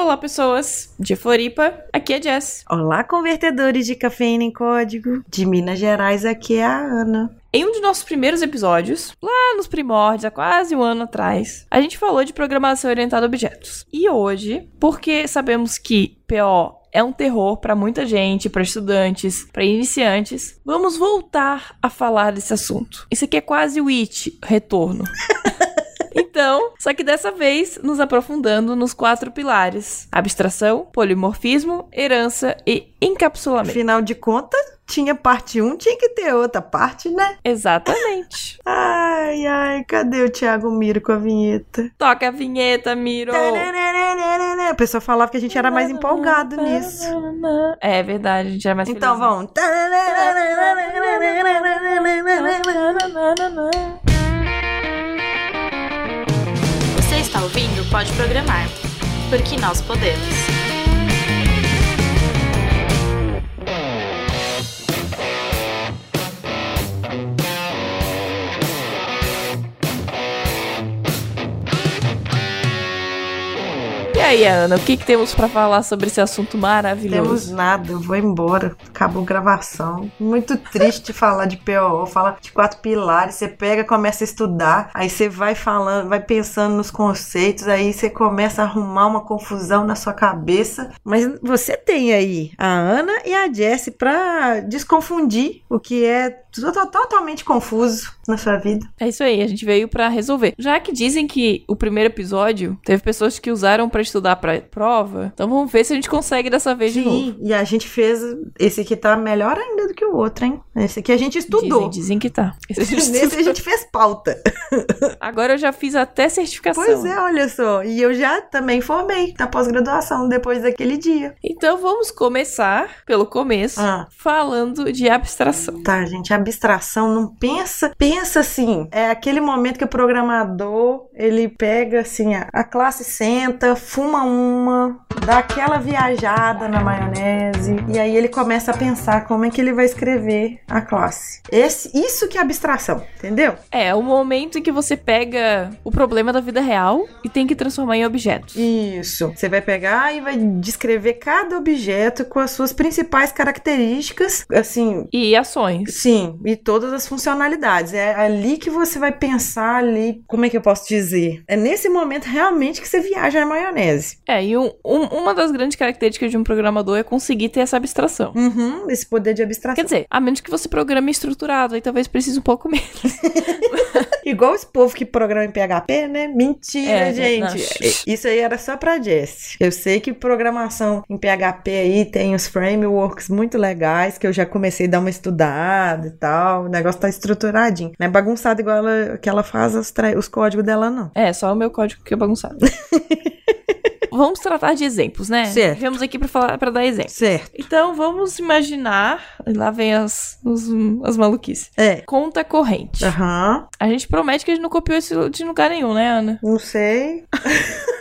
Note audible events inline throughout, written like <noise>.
Olá, pessoas de Floripa. Aqui é Jess. Olá, convertedores de cafeína em código. De Minas Gerais, aqui é a Ana. Em um de nossos primeiros episódios, lá nos primórdios, há quase um ano atrás, a gente falou de programação orientada a objetos. E hoje, porque sabemos que PO é um terror para muita gente, para estudantes, para iniciantes, vamos voltar a falar desse assunto. Isso aqui é quase o It, retorno. <laughs> Então, só que dessa vez nos aprofundando nos quatro pilares: abstração, polimorfismo, herança e encapsulamento. Afinal de contas, tinha parte 1, tinha que ter outra parte, né? Exatamente. <laughs> ai, ai, cadê o Thiago Miro com a vinheta? Toca a vinheta, Miro! A pessoa falava que a gente era mais empolgado nisso. É verdade, a gente era mais Então vamos. Está ouvindo Pode Programar, porque nós podemos. Aí, Ana, o que, que temos para falar sobre esse assunto maravilhoso? Temos nada, eu vou embora. Acabou a gravação. Muito triste falar de PO, fala de quatro pilares. Você pega, começa a estudar, aí você vai falando, vai pensando nos conceitos, aí você começa a arrumar uma confusão na sua cabeça. Mas você tem aí a Ana e a Jessie pra desconfundir o que é totalmente confuso na sua vida. É isso aí, a gente veio para resolver. Já que dizem que o primeiro episódio teve pessoas que usaram para estudar para prova, então vamos ver se a gente consegue dessa vez Sim, de novo. e a gente fez esse aqui tá melhor ainda do que o outro, hein? Esse aqui a gente estudou. Dizem, dizem que tá. <laughs> Esse a gente Nesse a gente fez pauta. <laughs> Agora eu já fiz até certificação. Pois é, olha só. E eu já também formei na pós-graduação depois daquele dia. Então vamos começar pelo começo, Ah. falando de abstração. Tá, gente, abstração não pensa, pensa assim, é aquele momento que o programador, ele pega assim, a, a classe senta, fuma uma, dá aquela viajada na maionese e aí ele começa a pensar como é que ele vai escrever a classe. Esse, isso que é abstração, entendeu? É, o momento em que você pega o problema da vida real e tem que transformar em objetos. Isso. Você vai pegar e vai descrever cada objeto com as suas principais características, assim, E ações. Sim, e todas as funcionalidades. É ali que você vai pensar ali, como é que eu posso dizer? É nesse momento realmente que você viaja na maionese. É, e um- um- uma das grandes características de um programador é conseguir ter essa abstração. Uhum, esse poder de abstração. Quer dizer, a menos que você programe estruturado, aí talvez precise um pouco <laughs> menos. <laughs> Igual esse povo que programa em PHP, né? Mentira, É, gente. nossa. Isso aí era só pra Jess. Eu sei que programação em PHP aí tem os frameworks muito legais, que eu já comecei a dar uma estudada e tal. O negócio tá estruturadinho. Não é bagunçado igual ela, que ela faz os, os códigos dela, não. É, só o meu código que é bagunçado. <laughs> Vamos tratar de exemplos, né? Certo. Viemos aqui pra falar para dar exemplos. Certo. Então, vamos imaginar, lá vem as, os- as maluquices. É. Conta corrente. Aham. A gente promete que a gente não copiou isso de lugar nenhum, né, Ana? Não sei. <laughs>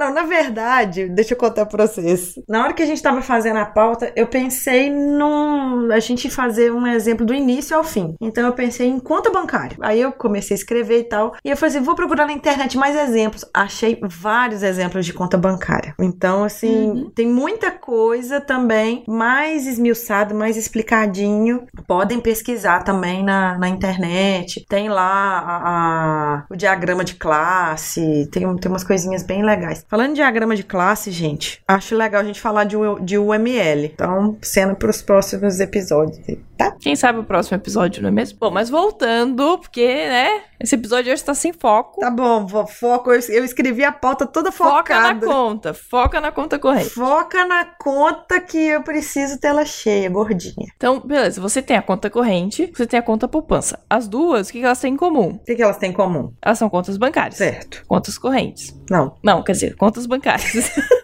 Não, na verdade, deixa eu contar pra vocês. Na hora que a gente tava fazendo a pauta, eu pensei num. A gente fazer um exemplo do início ao fim. Então eu pensei em conta bancária. Aí eu comecei a escrever e tal. E eu falei assim: vou procurar na internet mais exemplos. Achei vários exemplos de conta bancária. Então, assim, tem muita coisa também mais esmiuçado, mais explicadinho. Podem pesquisar também na, na internet. Tem lá a- a- o diagrama de classe. Tem, tem umas coisinhas bem legais. Falando em diagrama de classe, gente, acho legal a gente falar de, de UML. Então, sendo pros próximos episódios, tá? Quem sabe o próximo episódio, não é mesmo? Bom, mas voltando, porque, né? Esse episódio hoje tá sem foco. Tá bom, foco. Eu, eu escrevi a pauta toda Foca na focada. conta. Foca na conta corrente. Foca na conta que eu preciso tela cheia, gordinha. Então, beleza. Você tem a conta corrente, você tem a conta poupança. As duas, o que que elas têm em comum? O que, que elas têm em comum? Elas são contas bancárias. Certo. Contas correntes. Não. Não, quer dizer, contas bancárias. <laughs>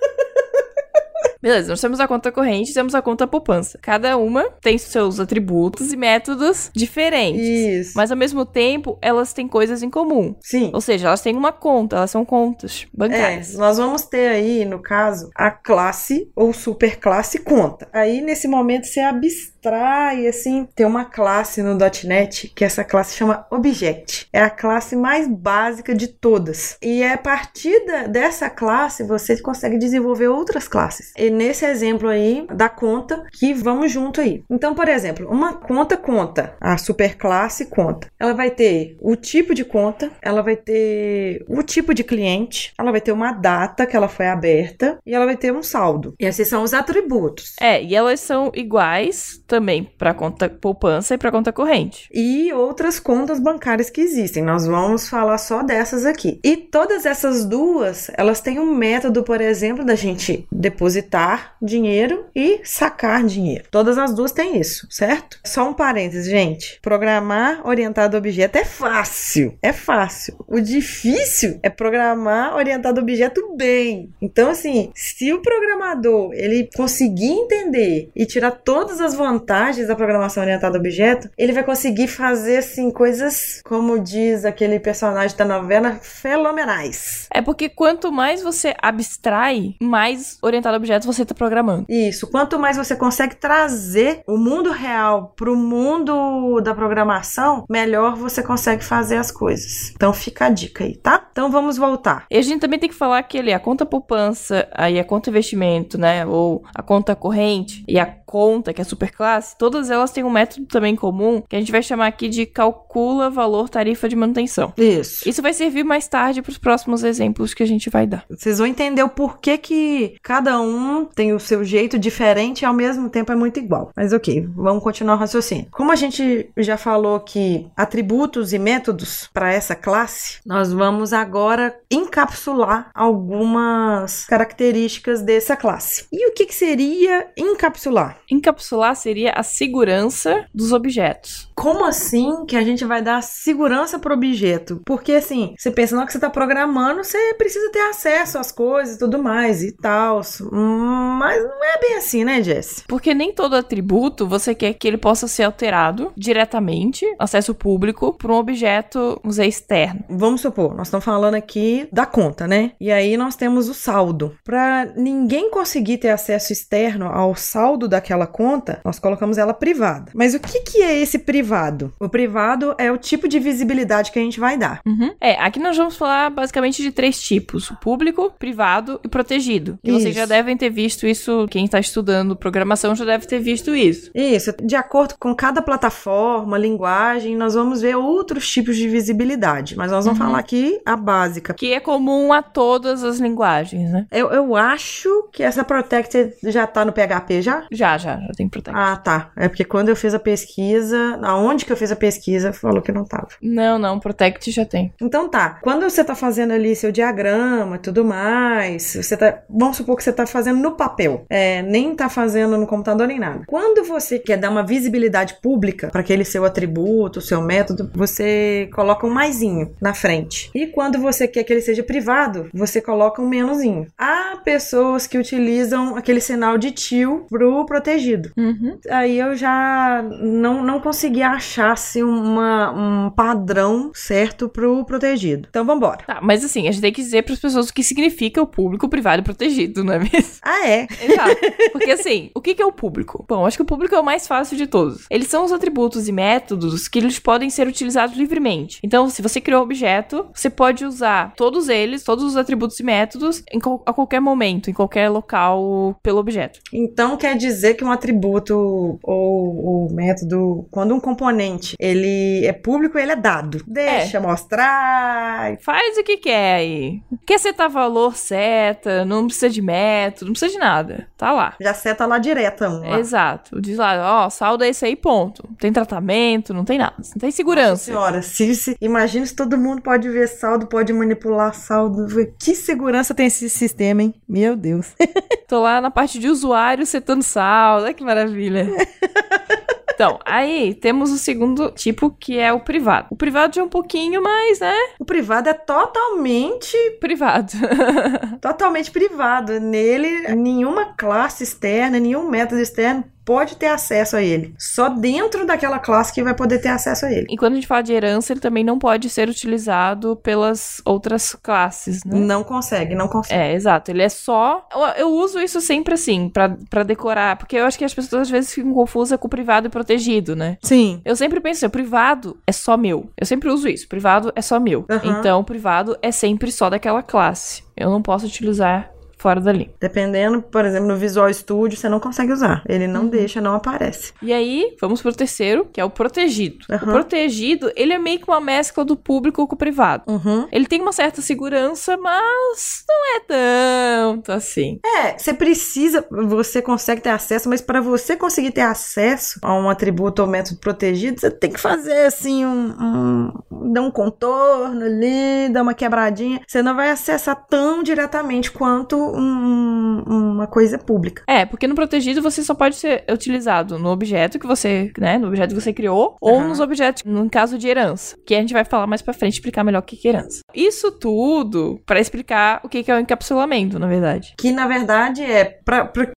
Beleza, nós temos a conta corrente e temos a conta poupança. Cada uma tem seus atributos e métodos diferentes. Isso. Mas ao mesmo tempo, elas têm coisas em comum. Sim. Ou seja, elas têm uma conta, elas são contas É, bancárias. nós vamos ter aí, no caso, a classe ou superclasse conta. Aí, nesse momento, você abstrai abstrai, assim. Tem uma classe no .NET que essa classe chama Object. É a classe mais básica de todas. E é a partir dessa classe você consegue desenvolver outras classes. E nesse exemplo aí da conta que vamos junto aí. Então, por exemplo, uma conta conta, a superclasse conta. Ela vai ter o tipo de conta, ela vai ter o tipo de cliente, ela vai ter uma data que ela foi aberta e ela vai ter um saldo. E esses são os atributos. É, e elas são iguais também para conta poupança e para conta corrente. E outras contas bancárias que existem. Nós vamos falar só dessas aqui. E todas essas duas, elas têm um método, por exemplo, da gente depositar dinheiro e sacar dinheiro. Todas as duas têm isso, certo? Só um parênteses, gente. Programar orientado a objeto é fácil. É fácil. O difícil é programar orientado a objeto bem. Então, assim, se o programador ele conseguir entender e tirar todas as vantagens da programação orientada a objeto, ele vai conseguir fazer assim coisas, como diz aquele personagem da novela, fenomenais. É porque quanto mais você abstrai, mais orientado a objetos você está programando. Isso. Quanto mais você consegue trazer o mundo real para o mundo da programação, melhor você consegue fazer as coisas. Então fica a dica aí, tá? Então vamos voltar. E a gente também tem que falar que ali a conta poupança, aí a conta investimento, né, ou a conta corrente e a conta, que é superclasse, todas elas têm um método também comum que a gente vai chamar aqui de calcula valor tarifa de manutenção. Isso. Isso vai servir mais tarde para os próximos exemplos que a gente vai dar. Vocês vão entender o porquê que cada um tem o seu jeito diferente e ao mesmo tempo é muito igual. Mas ok, vamos continuar o raciocínio. Como a gente já falou que atributos e métodos para essa classe, nós vamos agora encapsular algumas características dessa classe. E o que, que seria encapsular? Encapsular seria a segurança dos objetos. Como assim que a gente vai dar segurança para o objeto? Porque assim, você pensa, hora que você está programando, você precisa ter acesso às coisas e tudo mais e tal. Mas não é bem assim, né, Jess? Porque nem todo atributo você quer que ele possa ser alterado diretamente, acesso público, por um objeto, vamos dizer, externo. Vamos supor, nós estamos falando aqui da conta, né? E aí nós temos o saldo. Para ninguém conseguir ter acesso externo ao saldo daquela conta, nós colocamos ela privada. Mas o que, que é esse privado? O privado é o tipo de visibilidade que a gente vai dar. Uhum. É, aqui nós vamos falar basicamente de três tipos: público, privado e protegido. E vocês já devem ter visto isso, quem está estudando programação já deve ter visto isso. Isso, de acordo com cada plataforma, linguagem, nós vamos ver outros tipos de visibilidade, mas nós vamos Uhum. falar aqui a básica. Que é comum a todas as linguagens, né? Eu, eu acho que essa Protected já tá no PHP já? Já, já, já tem protect. Ah, tá. É porque quando eu fiz a pesquisa, aonde que eu fiz a pesquisa, falou que não tava. Não, não, protect já tem. Então tá, quando você tá fazendo ali seu diagrama e tudo mais, você tá, vamos supor que você tá fazendo no papel, é, nem tá fazendo no computador nem nada. Quando você quer dar uma visibilidade pública para aquele seu atributo, seu método, você coloca um maisinho na frente. E quando você quer que ele seja privado, você coloca um menuzinho. Há pessoas que utilizam aquele sinal de tio pro protegido. Uhum. Aí eu já não, não consegui achar assim, uma, um padrão certo pro protegido. Então vambora. Tá, mas assim, a gente tem que dizer para as pessoas o que significa o público, privado e protegido, não é mesmo? Ah, é? Exato. Porque assim, o que é o público? Bom, acho que o público é o mais fácil de todos. Eles são os atributos e métodos que eles podem ser utilizados livremente. Então, se você criou um objeto, você pode usar todos eles, todos os atributos e métodos, em a qualquer momento, em qualquer local pelo objeto. Então quer dizer que um atributo ou o método, quando um componente ele é público, ele é dado. Deixa mostrar. Faz o que quer aí. Quer setar valor, seta, não precisa de método, não precisa de nada. Tá lá. Já seta lá direta um. lá. Exato. Diz lá, ó, saldo é esse aí, ponto. Não tem tratamento, não tem nada. Não tem segurança. Senhora, se, se, imagina se todo mundo pode ver saldo, pode manipular saldo. Que segurança tem esse sistema, hein? Meu Deus. <laughs> Tô lá na parte de usuário setando saldo. Olha que maravilha. <laughs> Então, aí temos o segundo tipo, que é o privado. O privado já é um pouquinho mais, né? O privado é totalmente, Privado. <laughs> totalmente privado. Nele, nenhuma classe externa, nenhum método externo pode ter acesso a ele. Só dentro daquela classe que vai poder ter acesso a ele. E quando a gente fala de herança, ele também não pode ser utilizado pelas outras classes, né? Não consegue, não consegue. É, exato. Ele é só. Eu, eu uso isso sempre assim, pra, pra decorar, porque eu acho que as pessoas às vezes ficam confusas com privado e protegido, né? Sim. Eu sempre penso assim, o privado é só meu. Eu sempre uso isso. Privado é só meu. Aham. Então, o privado é sempre só daquela classe. Eu não posso utilizar fora dali. Dependendo, por exemplo, no Visual Studio, você não consegue usar. Ele não deixa, não aparece. E aí, vamos pro terceiro, que é o protegido. O Aham. protegido, ele é meio que uma mescla do público com o privado. Uhum. Ele tem uma certa segurança, mas não é tanto assim. É, você precisa, você consegue ter acesso, mas para você conseguir ter acesso a um atributo ou método protegido, você tem que fazer assim um, um dar um contorno ali, dar uma quebradinha. Você não vai acessar tão diretamente quanto um- uma coisa pública. É, porque no protegido você só pode ser utilizado no objeto que você, né, no objeto que você criou, ou Aham. nos objetos, no caso de herança, que a gente vai falar mais pra frente, explicar melhor o que é herança. Isso tudo pra explicar o que que é o encapsulamento, na verdade. Que na verdade é pra, pra-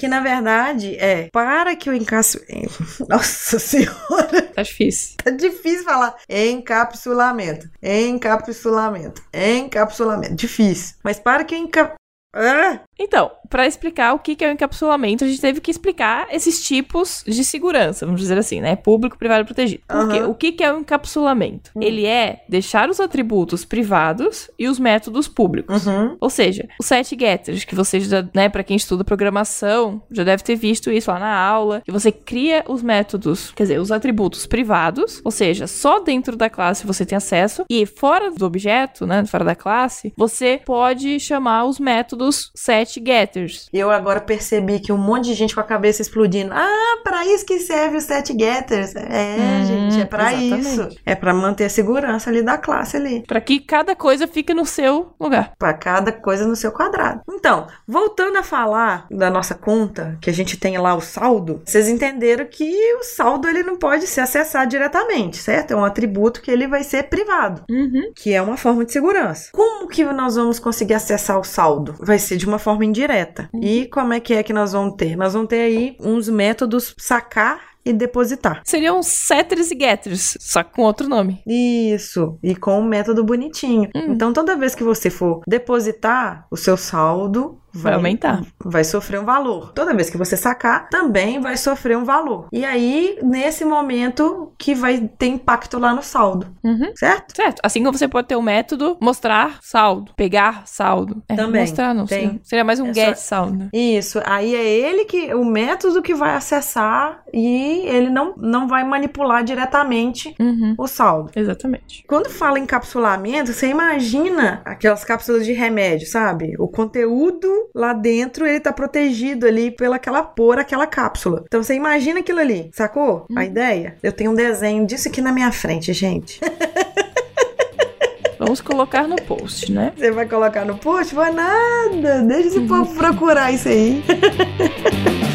que na verdade é para que o encapsu... <laughs> Nossa senhora, Tá difícil. tá difícil falar encapsulamento, encapsulamento, encapsulamento, difícil. Mas para que o enca... Ah! Então, pra explicar o que é o encapsulamento, a gente teve que explicar esses tipos de segurança, vamos dizer assim, né? Público, privado e protegido. Por quê? Aham. O que é o encapsulamento? Ele é deixar os atributos privados e os métodos públicos. Uhum. Ou seja, os set getters, que você já, né, pra quem estuda programação, já deve ter visto isso lá na aula, que você cria os métodos, quer dizer, os atributos privados, ou seja, só dentro da classe você tem acesso, e fora do objeto, né, fora da classe, você pode chamar os métodos set getters. Eu agora percebi que um monte de gente com a cabeça explodindo. Ah, pra isso que serve o set getters. É, Hum, gente, é exatamente. isso. É pra manter a segurança ali da classe ali. Pra que cada coisa fique no seu lugar. Pra cada coisa no seu quadrado. Então, voltando a falar da nossa conta, que a gente tem lá o saldo, vocês entenderam que o saldo ele não pode ser acessado diretamente, certo? É um atributo que ele vai ser privado. Uhum. que é uma forma de segurança. Como que nós vamos conseguir acessar o saldo? Vai ser de uma forma indireta. E como é que é que nós vamos ter? Nós vamos ter aí uns métodos sacar e depositar. Seriam setters e getters, só com outro nome. Isso, e com um método bonitinho. Hum. Então, toda vez que você for depositar, o seu saldo Vai aumentar. Vai sofrer um valor. Toda vez que você sacar, também vai sofrer um valor. E aí, nesse momento, que vai ter impacto lá no saldo, Uhum. certo? Certo. Assim como você pode ter o método mostrar saldo, pegar saldo. É, Também, Mostrar não, tem. seria, seria mais um É get só- saldo. Isso, aí é ele que, o método que vai acessar e ele não, não vai manipular diretamente Uhum. o saldo. Exatamente. Quando fala encapsulamento, você imagina aquelas cápsulas de remédio, sabe? O conteúdo lá dentro, ele tá protegido ali pela aquela por aquela cápsula. Então você imagina aquilo ali, sacou? A ideia? Eu tenho um desenho disso aqui na minha frente, gente. Vamos colocar no post, né? Você vai colocar no post? Vai nada. Deixa esse povo procurar isso aí. <laughs>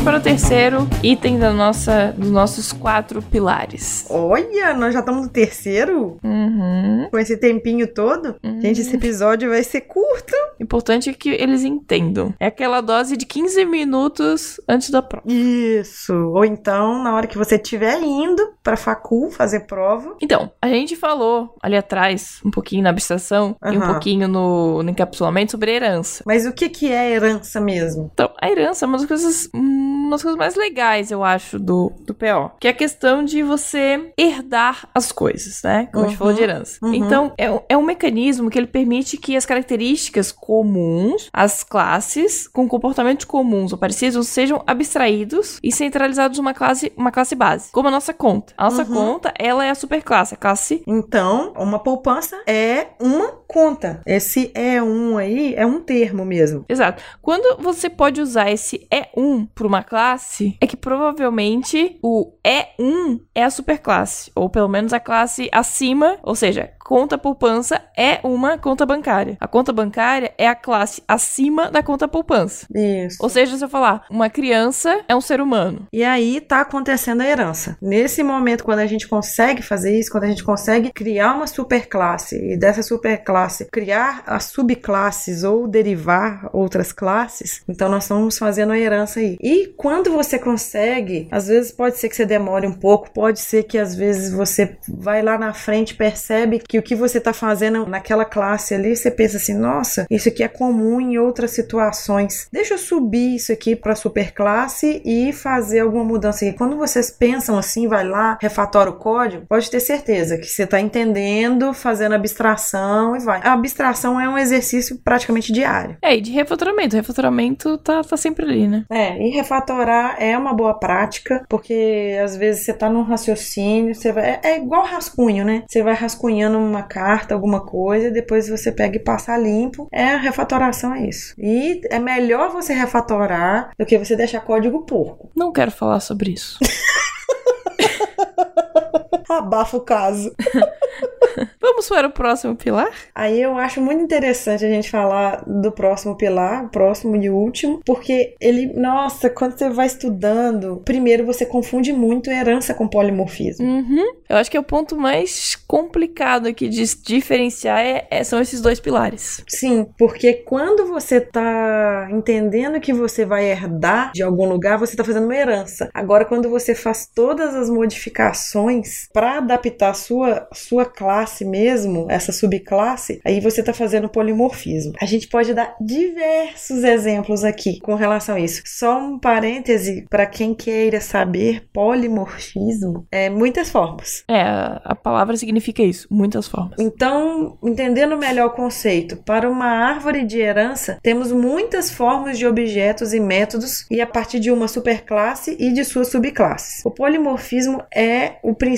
Vamos para o terceiro item da nossa, dos nossos quatro pilares. Olha, nós já estamos no terceiro? Uhum. Com esse tempinho todo? Gente, esse episódio vai ser curto. Importante é que eles entendam. É aquela dose de 15 minutos antes da prova. Isso. Ou então, na hora que você estiver indo pra facul fazer prova. Então, a gente falou ali atrás, um pouquinho na abstração e um pouquinho no, no encapsulamento sobre herança. Mas o que, que é herança mesmo? Então, a herança é uma das coisas, uma das coisas mais legais, eu acho, do, do PO. Que é a questão de você herdar as coisas, né? Como a gente Uhum, falou de herança. uhum. Então, é, um- é um mecanismo que ele permite que as características comuns, as classes com comportamentos comuns ou parecidos, sejam abstraídos e centralizados numa classe, uma classe base. Como a nossa conta. A nossa Uhum. conta, ela é a superclasse, a classe Então, uma poupança é uma conta. Esse E1 aí é um termo mesmo. Exato. Quando você pode usar esse E1 para uma classe, é que provavelmente o E1 é a superclasse, ou pelo menos a classe acima, ou seja, conta poupança é uma conta bancária. A conta bancária é a classe acima da conta poupança. Isso. Ou seja, se eu falar, uma criança é um ser humano. E aí tá acontecendo a herança. Nesse momento, quando a gente consegue fazer isso, quando a gente consegue criar uma superclasse e dessa superclasse criar as subclasses ou derivar outras classes, então nós estamos fazendo a herança aí. E quando você consegue, às vezes pode ser que você demore um pouco, pode ser que às vezes você vai lá na frente percebe que o que você está fazendo naquela classe ali, você pensa assim, nossa, isso aqui é comum em outras situações. Deixa eu subir isso aqui para superclasse e fazer alguma mudança aqui. Quando vocês pensam assim, vai lá, refatora o código, pode ter certeza que você está entendendo, fazendo abstração e vai. A abstração é um exercício praticamente diário. É, e de refatoramento. Refatoramento tá, tá sempre ali, né? É, e refatorar é uma boa prática, porque às vezes você tá num raciocínio, você vai. É, é igual rascunho, né? Você vai rascunhando uma carta, alguma coisa, depois você pega e passa limpo. É a refatoração, é isso. E é melhor você refatorar do que você deixar código porco. Não quero falar sobre isso. <laughs> <laughs> Abafa o caso. <laughs> Vamos para o próximo pilar? Aí eu acho muito interessante a gente falar do próximo pilar, próximo e último, porque ele, nossa, quando você vai estudando, primeiro você confunde muito herança com polimorfismo. Uhum. Eu acho que é o ponto mais complicado aqui de diferenciar é, é, são esses dois pilares. Sim, porque quando você tá entendendo que você vai herdar de algum lugar, você tá fazendo uma herança. Agora, quando você faz todas as modificações para adaptar a sua, sua classe mesmo, essa subclasse, aí você tá fazendo polimorfismo. A gente pode dar diversos exemplos aqui com relação a isso. Só um parêntese para quem queira saber, polimorfismo é muitas formas. É, a palavra significa isso, muitas formas. Então, entendendo melhor o conceito, para uma árvore de herança, temos muitas formas de objetos e métodos e a partir de uma superclasse e de suas subclasses. O polimorfismo é o princípio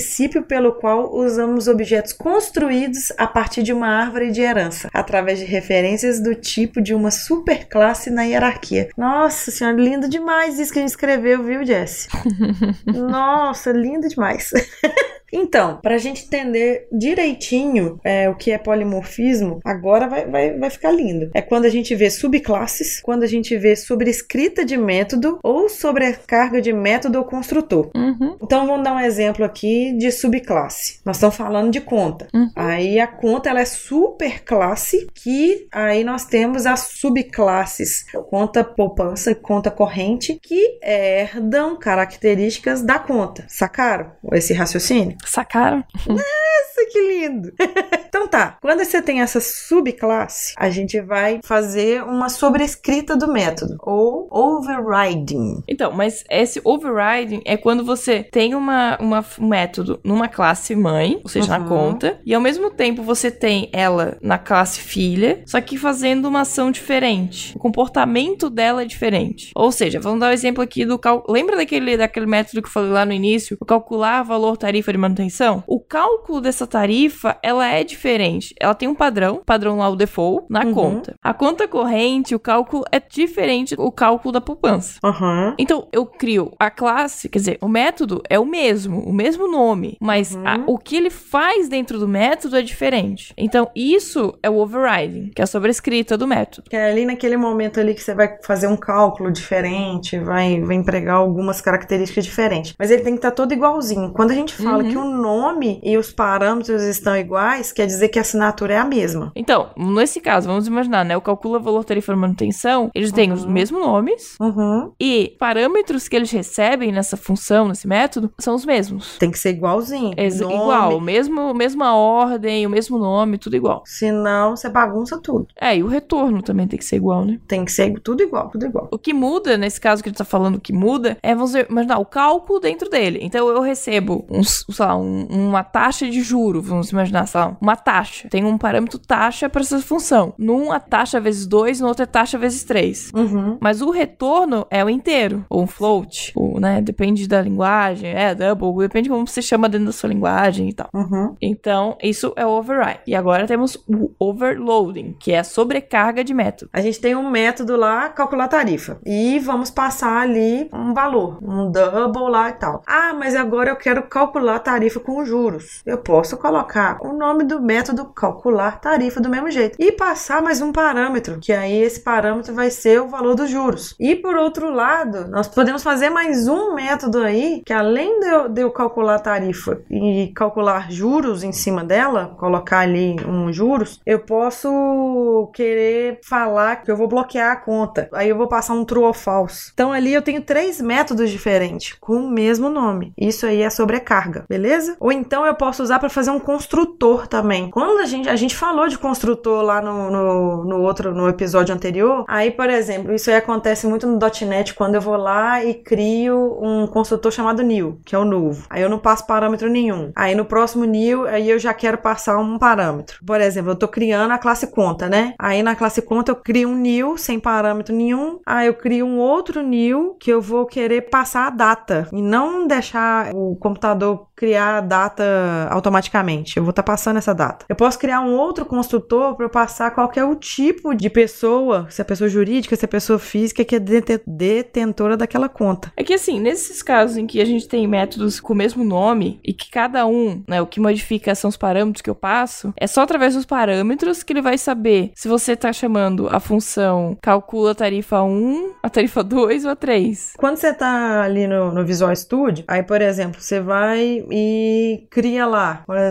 pelo qual usamos objetos construídos a partir de uma árvore de herança, através de referências do tipo de uma superclasse na hierarquia. Nossa senhora, lindo demais isso que a gente escreveu, viu, Jess? <laughs> Nossa, lindo demais. <laughs> Então, para a gente entender direitinho é, o que é polimorfismo, agora vai, vai, vai ficar lindo. É quando a gente vê subclasses, quando a gente vê sobrescrita de método ou sobrecarga de método ou construtor. Uhum. Então, vamos dar um exemplo aqui de subclasse. Nós estamos falando de conta. Uhum. Aí a conta ela é superclasse, que aí nós temos as subclasses conta poupança e conta corrente, que herdam características da conta. Sacaram esse raciocínio? Sacaram? <laughs> Nossa, que lindo! <laughs> então tá, quando você tem essa subclasse, a gente vai fazer uma sobrescrita do método, ou overriding. Então, mas esse overriding é quando você tem uma, uma, um método numa classe mãe, ou seja, na Uhum. conta, e ao mesmo tempo você tem ela na classe filha, só que fazendo uma ação diferente. O comportamento dela é diferente. Ou seja, vamos dar o exemplo aqui do cal... Lembra daquele, daquele método que eu falei lá no início? O calcular valor tarifa de manutenção? O cálculo dessa tarifa, ela é diferente. Ela tem um padrão, padrão lá o default, na Uhum. conta. A conta corrente, o cálculo é diferente do cálculo da poupança. Aham. Então, eu crio a classe, quer dizer, o método é o mesmo, o mesmo nome, mas Uhum. a- o que ele faz dentro do método é diferente. Então, isso é o overriding, que é a sobrescrita do método. Que é ali naquele momento ali que você vai fazer um cálculo diferente, vai, vai empregar algumas características diferentes. Mas ele tem que estar todo igualzinho. Quando a gente fala Uhum. que o nome e os parâmetros estão iguais, quer dizer que a assinatura é a mesma. Então, nesse caso, vamos imaginar, né? O calcula valor tarifa manutenção, eles têm os Uhum. mesmos nomes Uhum. e parâmetros que eles recebem nessa função, nesse método, são os mesmos. Tem que ser igualzinho. Ex- Nome, Igual, mesmo, mesma ordem, o mesmo nome, tudo igual. Senão você bagunça tudo. É, e o retorno também tem que ser igual, né? Tem que ser tudo igual, tudo igual. O que muda, nesse caso que a gente tá falando, que muda, é, vamos imaginar, o cálculo dentro dele. Então, eu recebo, um, sei lá, um- uma taxa de vamos imaginar, lá, uma taxa. Tem um parâmetro taxa para essa função. Num, a taxa vezes 2, no outro é taxa vezes 3. Uhum. Mas o retorno é o inteiro, ou um float, ou, né, depende da linguagem, é double, depende de como você chama dentro da sua linguagem e tal. Uhum. Então, isso é o override. E agora temos o overloading, que é a sobrecarga de método. A gente tem um método lá, calcular tarifa. E vamos passar ali um valor, um double lá e tal. Ah, mas agora eu quero calcular tarifa com juros. Eu posso colocar o nome do método calcular tarifa do mesmo jeito. E passar mais um parâmetro, que aí esse parâmetro vai ser o valor dos juros. E por outro lado, nós podemos fazer mais um método aí, que além de eu, de eu calcular tarifa e calcular juros em cima dela, colocar ali um juros, eu posso querer falar que eu vou bloquear a conta. Aí eu vou passar um true ou false. Então ali eu tenho três métodos diferentes com o mesmo nome. Isso aí é sobrecarga, beleza? Ou então eu posso usar para fazer um construtor também. Quando a gente a gente falou de construtor lá no, no, no outro no episódio anterior, aí por exemplo, isso aí acontece muito no .NET quando eu vou lá e crio um construtor chamado new, que é o novo. Aí eu não passo parâmetro nenhum. Aí no próximo new, aí eu já quero passar um parâmetro. Por exemplo, eu tô criando a classe conta, né? Aí na classe conta eu crio um new sem parâmetro nenhum. Aí eu crio um outro new que eu vou querer passar a data e não deixar o computador criar a data automaticamente. Eu vou estar tá passando essa data. Eu posso criar um outro construtor para eu passar qualquer tipo de pessoa, se é pessoa jurídica, se é pessoa física que é detentora daquela conta. É que assim, nesses casos em que a gente tem métodos com o mesmo nome e que cada um, né, o que modifica são os parâmetros que eu passo, é só através dos parâmetros que ele vai saber se você está chamando a função calcula a tarifa 1, a tarifa 2 ou a 3. Quando você está ali no, no Visual Studio, aí, por exemplo, você vai e cria lá, por exemplo,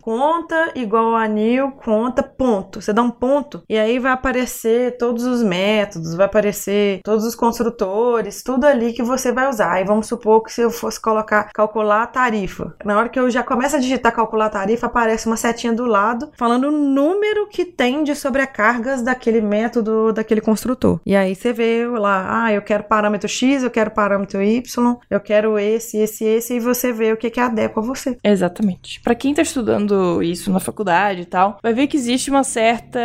conta igual a new conta ponto. Você dá um ponto e aí vai aparecer todos os métodos, vai aparecer todos os construtores, tudo ali que você vai usar. Aí vamos supor que se eu fosse colocar calcular a tarifa, na hora que eu já começo a digitar calcular a tarifa, aparece uma setinha do lado falando o número que tem de sobrecargas daquele método, daquele construtor. E aí você vê lá, ah, eu quero parâmetro X, eu quero parâmetro Y, eu quero esse, esse, esse, e você vê o que, que adequa a você. Exatamente. Para quem tá estudando isso na faculdade e tal, vai ver que existe uma certa.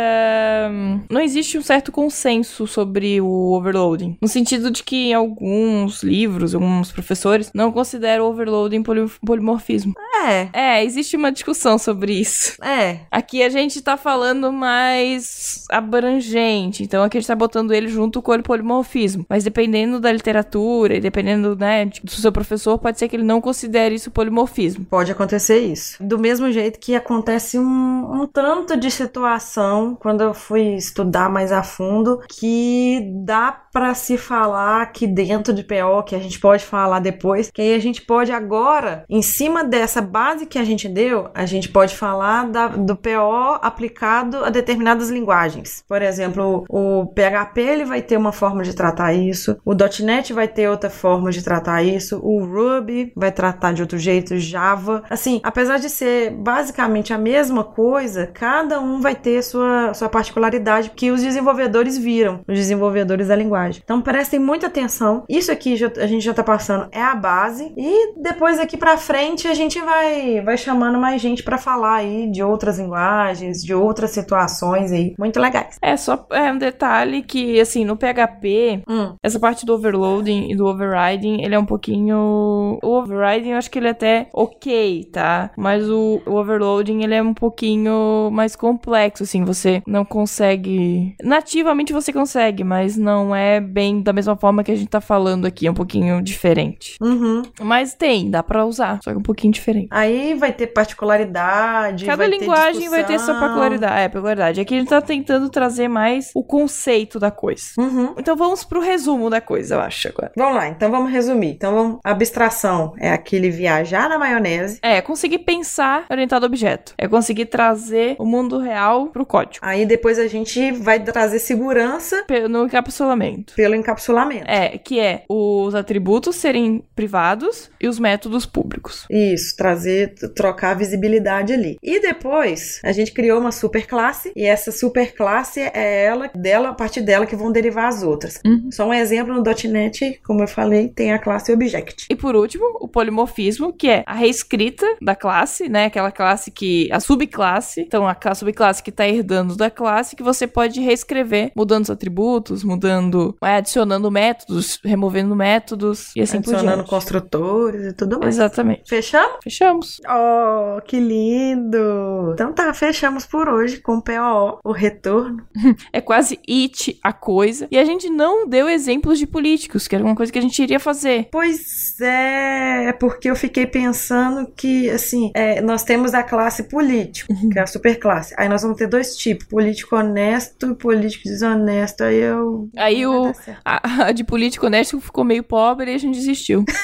Não existe um certo consenso sobre o overloading. No sentido de que alguns livros, alguns professores não consideram overloading poli polimorfismo. É. É, existe uma discussão sobre isso. É. Aqui a gente tá falando mais abrangente, então aqui a gente tá botando ele junto com o polimorfismo. Mas dependendo da literatura e dependendo, né, do seu professor, pode ser que ele não considere isso polimorfismo. Pode acontecer isso. Do mesmo jeito que acontece um, um tanto de situação quando eu fui estudar mais a fundo que dá para se falar aqui dentro de PO, que a gente pode falar depois, que aí a gente pode agora, em cima dessa base que a gente deu, a gente pode falar da, do PO aplicado a determinadas linguagens. Por exemplo, o PHP ele vai ter uma forma de tratar isso, o .NET vai ter outra forma de tratar isso, o Ruby vai tratar de outro jeito, Java. Assim, apesar de ser basicamente a mesma coisa, cada um vai ter sua, sua particularidade que os desenvolvedores viram, os desenvolvedores da linguagem. Então prestem muita atenção. Isso aqui já, a gente já tá passando é a base e depois aqui para frente a gente vai vai chamando mais gente para falar aí de outras linguagens, de outras situações aí, muito legais. É só é um detalhe que assim, no PHP, Hum. essa parte do overloading e do overriding, ele é um pouquinho o overriding, eu acho que ele é até OK, tá? Mas o, o overloading, ele é um pouquinho mais complexo, assim, você não consegue nativamente você consegue, mas não é bem da mesma forma que a gente tá falando aqui, é um pouquinho diferente. Uhum. Mas tem, dá pra usar, só que é um pouquinho diferente. Aí vai ter particularidade. Cada vai ter linguagem vai ter sua peculiaridade. É, peculiaridade. Aqui a gente tá tentando trazer mais o conceito da coisa. Uhum. Então vamos pro resumo da coisa, eu acho, agora. Vamos lá, então vamos resumir. Então, vamos... abstração é aquele viajar na maionese. É, conseguir pensar orientado a objeto. É conseguir trazer o mundo real pro código. Aí depois a gente vai trazer segurança Pe- No encapsulamento. pelo encapsulamento. É, que é os atributos serem privados e os métodos públicos. Isso, trazer trocar a visibilidade ali. E depois, a gente criou uma super classe, e essa super classe é ela, dela, a partir dela que vão derivar as outras. Uhum. Só um exemplo no .NET, como eu falei, tem a classe Object. E por último, o polimorfismo, que é a reescrita da classe, né? Aquela classe que. a subclasse. Então, a subclasse que tá herdando da classe, que você pode reescrever, mudando os atributos, mudando. é, adicionando métodos, removendo métodos e assim por Adicionando diante. construtores e tudo mais. Exatamente. Fechamos? Fechamos. Oh, que lindo! Então tá, fechamos por hoje com o POO, o retorno. <laughs> É quase it a coisa. E a gente não deu exemplos de políticos, que era uma coisa que a gente iria fazer. Pois é, é porque eu fiquei pensando que, assim, é, nós temos a classe político, que é a superclasse. Aí nós vamos ter dois tipos, político honesto e político desonesto. Aí eu... Aí o, a, a de político honesto ficou meio pobre e a gente desistiu. <laughs>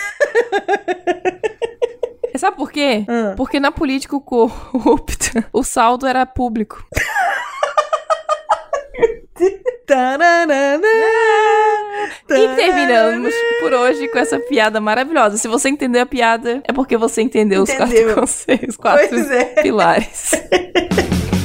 E Sabe por quê? Ah. Porque na política corrupta, <laughs> o saldo era público. E terminamos por hoje com essa piada maravilhosa. Se você entendeu a piada, é porque você entendeu, os Entendeu. quatro <laughs> conceitos, os quatro Pois é. <laughs>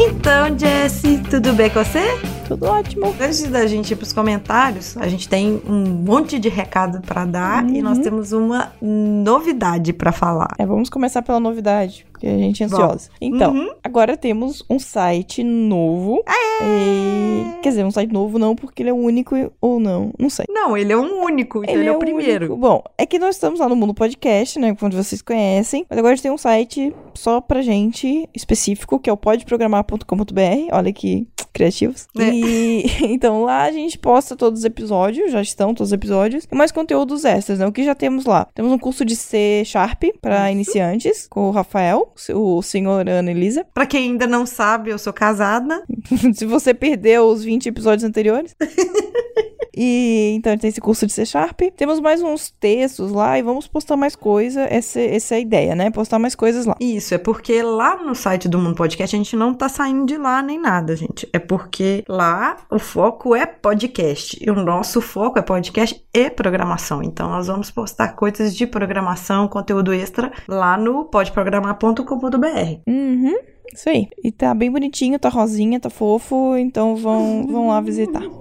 Então, Jessie, tudo bem com você? Tudo ótimo. Antes da gente ir pros comentários, a gente tem um monte de recado pra dar e nós temos uma novidade pra falar. É, vamos começar pela novidade, porque a gente é ansiosa. Então, Uhum. agora temos um site novo. E- Quer dizer, um site novo não, porque ele é o único ou não, não sei. Não, ele é um único, então ele, é o primeiro. único. Bom, é que nós estamos lá no Mundo Podcast, né? Onde vocês conhecem. Mas agora a gente tem um site só pra gente específico, que é o podprogramar.com.br. Olha que criativos. É. E <laughs> então lá a gente posta todos os episódios, já estão todos os episódios, e mais conteúdos extras, né? O que já temos lá? Temos um curso de C Sharp pra iniciantes, com o Rafael, o senhor Ana Elisa. Pra quem ainda não sabe, eu sou casada. <laughs> Se você perdeu os 20 episódios anteriores. <laughs> E então tem esse curso de C Sharp. Temos mais uns textos lá e vamos postar mais coisa. Essa, essa é a ideia, né? Postar mais coisas lá. Isso, é porque lá no site do Mundo Podcast a gente não tá saindo de lá nem nada, gente. É porque lá o foco é podcast. E o nosso foco é podcast e programação. Então nós vamos postar coisas de programação, conteúdo extra lá no podprogramar.com.br. Uhum. Isso aí. E tá bem bonitinho, tá rosinha, tá fofo. Então vão, vão lá visitar. <laughs>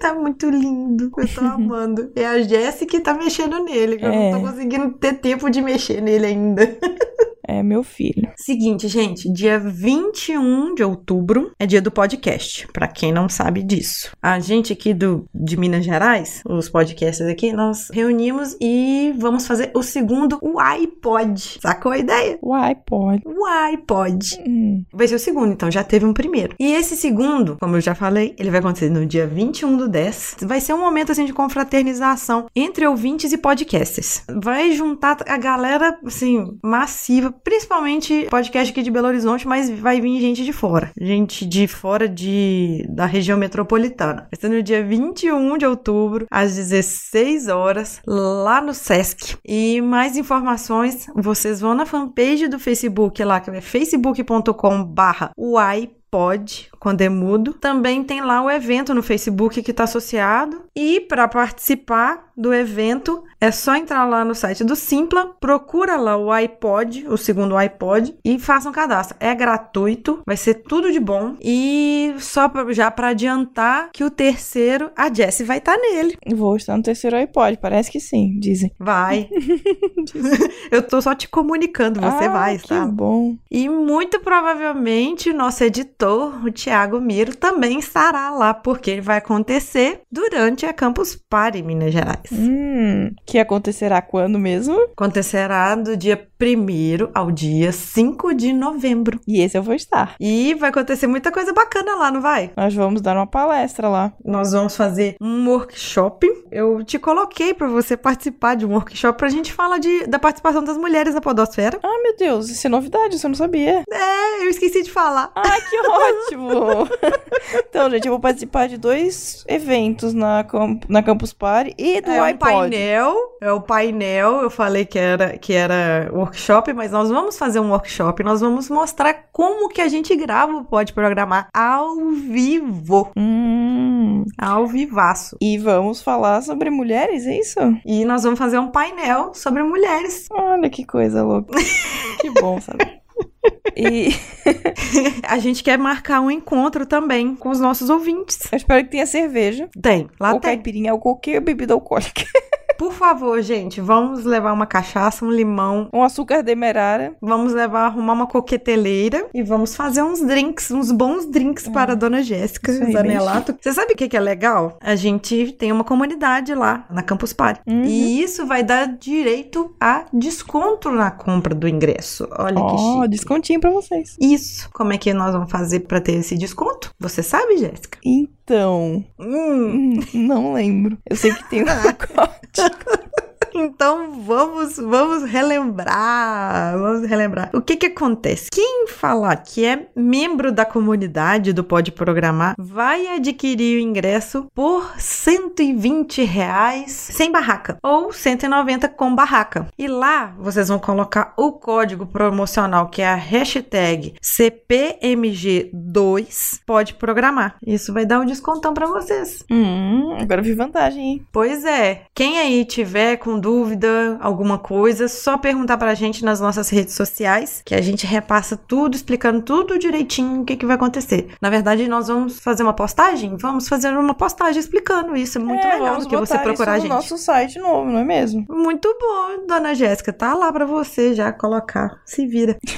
Tá muito lindo. Eu tô amando. É a Jéssica que tá mexendo nele. Eu É. não tô conseguindo ter tempo de mexer nele ainda. É meu filho. Seguinte, gente, dia 21 de outubro é dia do podcast, pra quem não sabe disso. A gente aqui do, de Minas Gerais, os podcasters aqui, nós reunimos e vamos fazer o segundo o iPod. Sacou a ideia? O iPod. O iPod. Hum. Vai ser o segundo, então já teve um primeiro. E esse segundo, como eu já falei, ele vai acontecer no dia 21 do 10. Vai ser um momento assim de confraternização entre ouvintes e podcasters. Vai juntar a galera assim massiva, principalmente podcast aqui de Belo Horizonte, mas vai vir gente de fora. Gente de fora de da região metropolitana. Vai ser no dia 21 de outubro, às 16 horas, lá no SESC. E mais informações, vocês vão na fanpage do Facebook lá, que é facebook.com barra Pode, quando é mudo. Também tem lá o evento no Facebook que está associado. E para participar do evento, é só entrar lá no site do Simpla, procura lá o iPod, o segundo iPod, e faça um cadastro. É gratuito, vai ser tudo de bom. E só pra- já para adiantar que o terceiro, a Jessie vai estar nele. Vou estar no terceiro iPod. Parece que sim, dizem. Vai. <laughs> <laughs> Eu tô só te comunicando, você ah, vai, que tá? bom. E muito provavelmente nosso editor, o Thiago Miro, também estará lá, porque ele vai acontecer durante a Campus Party Minas Gerais. Hum, que acontecerá quando mesmo? Acontecerá do dia 1 ao dia 5 de novembro. E esse eu vou estar. E vai acontecer muita coisa bacana lá, não vai? Nós vamos dar uma palestra lá. Nós vamos fazer um workshop. Eu te coloquei para você participar de um workshop pra gente falar de, da participação das mulheres na podosfera. Ah, meu Deus, isso é novidade, isso eu não sabia. É, eu esqueci de falar. Ah, que <laughs> Ótimo! <laughs> então, gente, eu vou participar de dois eventos na, Camp- na Campus Party e do É um iPod. painel, é o painel. Eu falei que era que era workshop, mas nós vamos fazer um workshop. Nós vamos mostrar como que a gente grava o Pode Programar ao vivo, Hum. ao vivaço. E vamos falar sobre mulheres, é isso? E nós vamos fazer um painel sobre mulheres. Olha que coisa louca. <laughs> que bom, sabe? E <laughs> A gente quer marcar um encontro também com os nossos ouvintes. eu espero que tenha cerveja. Tem, lá ou tem. caipirinha, ou qualquer bebida alcoólica. <laughs> Por favor, gente, vamos levar uma cachaça, um limão. Um açúcar demerara. Vamos levar, arrumar uma coqueteleira e vamos fazer uns drinks, uns bons drinks para a dona Jéssica Zanelato. Você sabe o que que é legal? A gente tem uma comunidade lá na Campus Party. Uhum. E isso vai dar direito a desconto na compra do ingresso. Olha que Ó, chique. descontinho pra vocês. Isso. Como é que nós vamos fazer para ter esse desconto? Você sabe, Jéssica? Então, Hum. hum, não lembro. Eu sei que tem um <laughs> pacote. Então vamos, vamos relembrar, vamos relembrar. O que que acontece? Quem falar que é membro da comunidade do Pode Programar vai adquirir o ingresso por 120 reais sem barraca ou 190 com barraca. E lá vocês vão colocar o código promocional que é a hashtag CPMG2 Pode Programar. Isso vai dar um descontão para vocês. Hum, agora vi vantagem, hein? Pois é. Quem aí tiver com dúvida, alguma coisa, só perguntar pra gente nas nossas redes sociais, que a gente repassa tudo, explicando tudo direitinho o que, que vai acontecer. Na verdade, nós vamos fazer uma postagem? Vamos fazer uma postagem explicando isso. É muito É, legal vamos do que você procurar a isso no gente. nosso site novo, não é mesmo? Muito bom, dona Jéssica. Tá lá pra você já colocar. Se vira. <laughs>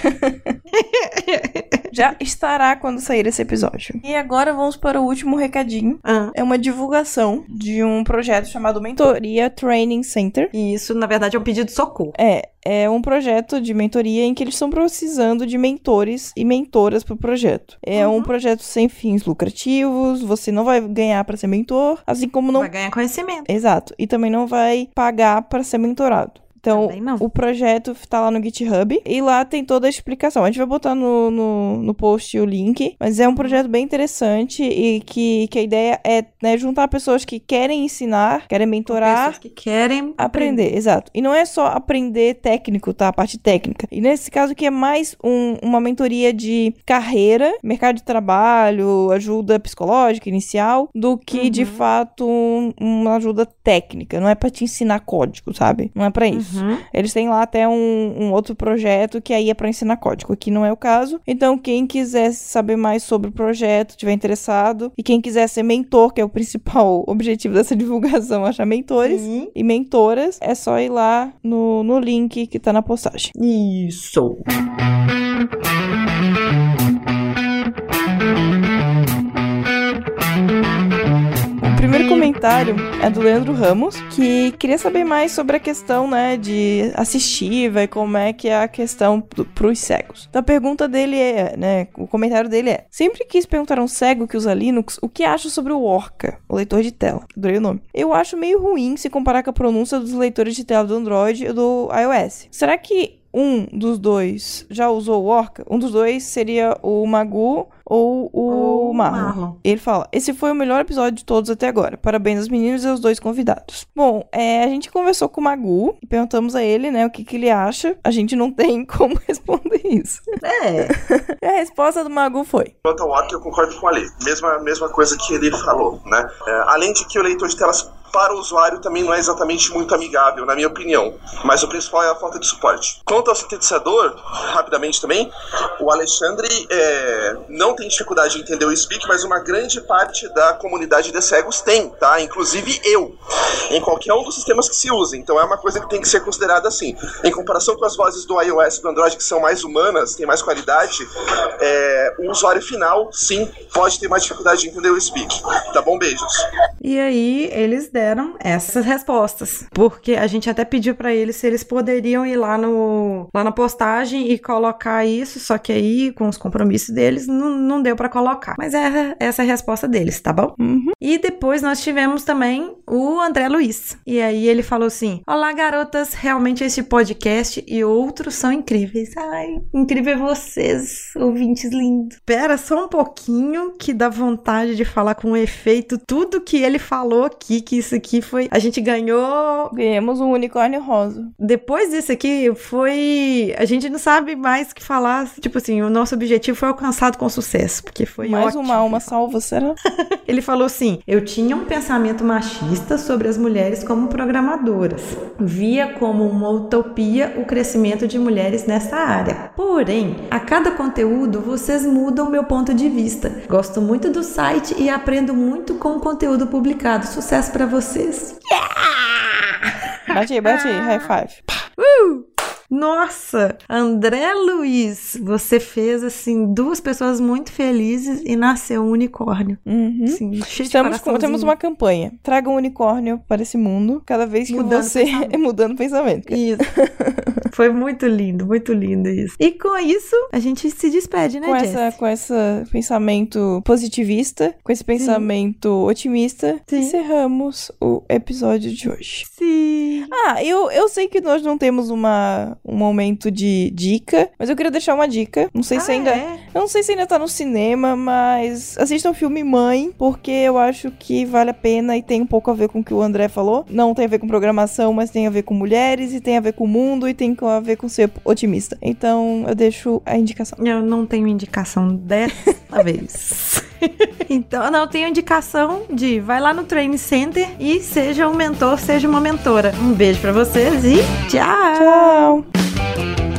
Já estará quando sair esse episódio. E agora vamos para o último recadinho. Ah, É uma divulgação de um projeto chamado Mentoria Training Center. E isso, na verdade, é um pedido de socorro. É, é um projeto de mentoria em que eles estão precisando de mentores e mentoras pro projeto. É Uhum. um projeto sem fins lucrativos, você não vai ganhar para ser mentor, assim como não Vai ganhar conhecimento. Exato. E também não vai pagar para ser mentorado. Então, o projeto tá lá no GitHub e lá tem toda a explicação. A gente vai botar no, no, no post o link, mas é um projeto bem interessante e que, que a ideia é né, juntar pessoas que querem ensinar, querem mentorar. Pessoas que querem Aprender, exato. E não é só aprender técnico, tá? A parte técnica. E nesse caso aqui é mais um- uma mentoria de carreira, mercado de trabalho, ajuda psicológica inicial, do que de fato um- uma ajuda técnica. Não é pra te ensinar código, sabe? Não é pra isso. Uhum. Eles têm lá até um, um outro projeto que aí é pra ensinar código. Aqui não é o caso. Então, quem quiser saber mais sobre o projeto, tiver interessado, e quem quiser ser mentor, que é o principal <laughs> objetivo dessa divulgação, achar mentores Sim. e mentoras, é só ir lá no, no link que tá na postagem. Isso. Primeiro comentário é do Leandro Ramos, que queria saber mais sobre a questão, né, de assistiva e como é que é a questão pros cegos. Então a pergunta dele é, né, o comentário dele é: Sempre quis perguntar a um cego que usa Linux o que acha sobre o Orca, o leitor de tela. Adorei o nome. Eu acho meio ruim se comparar com a pronúncia dos leitores de tela do Android e do iOS. Será que um dos dois já usou o Orca? Um dos dois seria o Magu ou o Marlon. Marlon. Ele fala: Esse foi o melhor episódio de todos até agora. Parabéns aos meninos e aos dois convidados. Bom, é, a gente conversou com o Magu e perguntamos a ele, né, o que, que ele acha. A gente não tem <laughs> como responder isso. É. <laughs> E a resposta do Magu foi: Quanto ao Orc, eu concordo com o Ali. Mesma, mesma coisa que ele falou, né? É, além de que o leitor de telas para o usuário também não é exatamente muito amigável, na minha opinião. Mas o principal é a falta de suporte. Quanto ao sintetizador, rapidamente também, o Alexandre é, não tem dificuldade de entender o Speak, mas uma grande parte da comunidade de cegos tem, tá? Inclusive eu, em qualquer um dos sistemas que se use. Então é uma coisa que tem que ser considerada assim. Em comparação com as vozes do iOS e do Android, que são mais humanas, têm mais qualidade, é, o usuário final, sim, pode ter mais dificuldade de entender o Speak. Tá bom? Beijos. E aí, eles deram essas respostas. Porque a gente até pediu pra eles se eles poderiam ir lá no lá na postagem e colocar isso, só que aí com os compromissos deles não, não deu pra colocar. Mas é essa é a resposta deles, tá bom? Uhum. E depois nós tivemos também o André Luiz. E aí ele falou assim: Olá, garotas, realmente este podcast e outros são incríveis. Ai, incrível vocês, ouvintes lindos. Pera só um pouquinho que dá vontade de falar com efeito tudo que ele falou aqui, que isso aqui foi. A gente ganhou. Ganhamos um unicórnio rosa. Depois disso aqui, foi. A gente não sabe mais o que falar. Tipo assim, o nosso objetivo foi alcançado com sucesso, porque foi Mais ótimo. uma alma salva, será? <laughs> Ele falou assim: Eu tinha um pensamento machista sobre as mulheres como programadoras. Via como uma utopia o crescimento de mulheres nessa área. Porém, a cada conteúdo vocês mudam meu ponto de vista. Gosto muito do site e aprendo muito com o conteúdo publicado. Sucesso pra vocês. Bate aí, bate aí, high five. Nossa, André Luiz, você fez assim duas pessoas muito felizes e nasceu um unicórnio. Uhum. Cheio de Estamos com, temos uma campanha. Traga um unicórnio para esse mundo cada vez que Mudando você pensamento. <laughs> mudando o pensamento. Isso. <laughs> Foi muito lindo, muito lindo isso. E com isso, a gente se despede, né, com Jess? essa com esse pensamento positivista, com esse pensamento otimista, Sim. encerramos o episódio de hoje. Sim. Ah, eu, eu sei que nós não temos uma, um momento de dica, mas eu queria deixar uma dica. Não sei se Ah, ainda. é? Eu não sei se ainda tá no cinema, mas assistam o filme Mãe, porque eu acho que vale a pena e tem um pouco a ver com o que o André falou. Não tem a ver com programação, mas tem a ver com mulheres, e tem a ver com o mundo, e tem a ver com ser otimista. Então eu deixo a indicação. Eu não tenho indicação dessa <laughs> vez. então, não tenho indicação de vai lá no Training Center e seja um mentor, seja uma mentora. Um beijo pra vocês e tchau! Tchau! Thank you.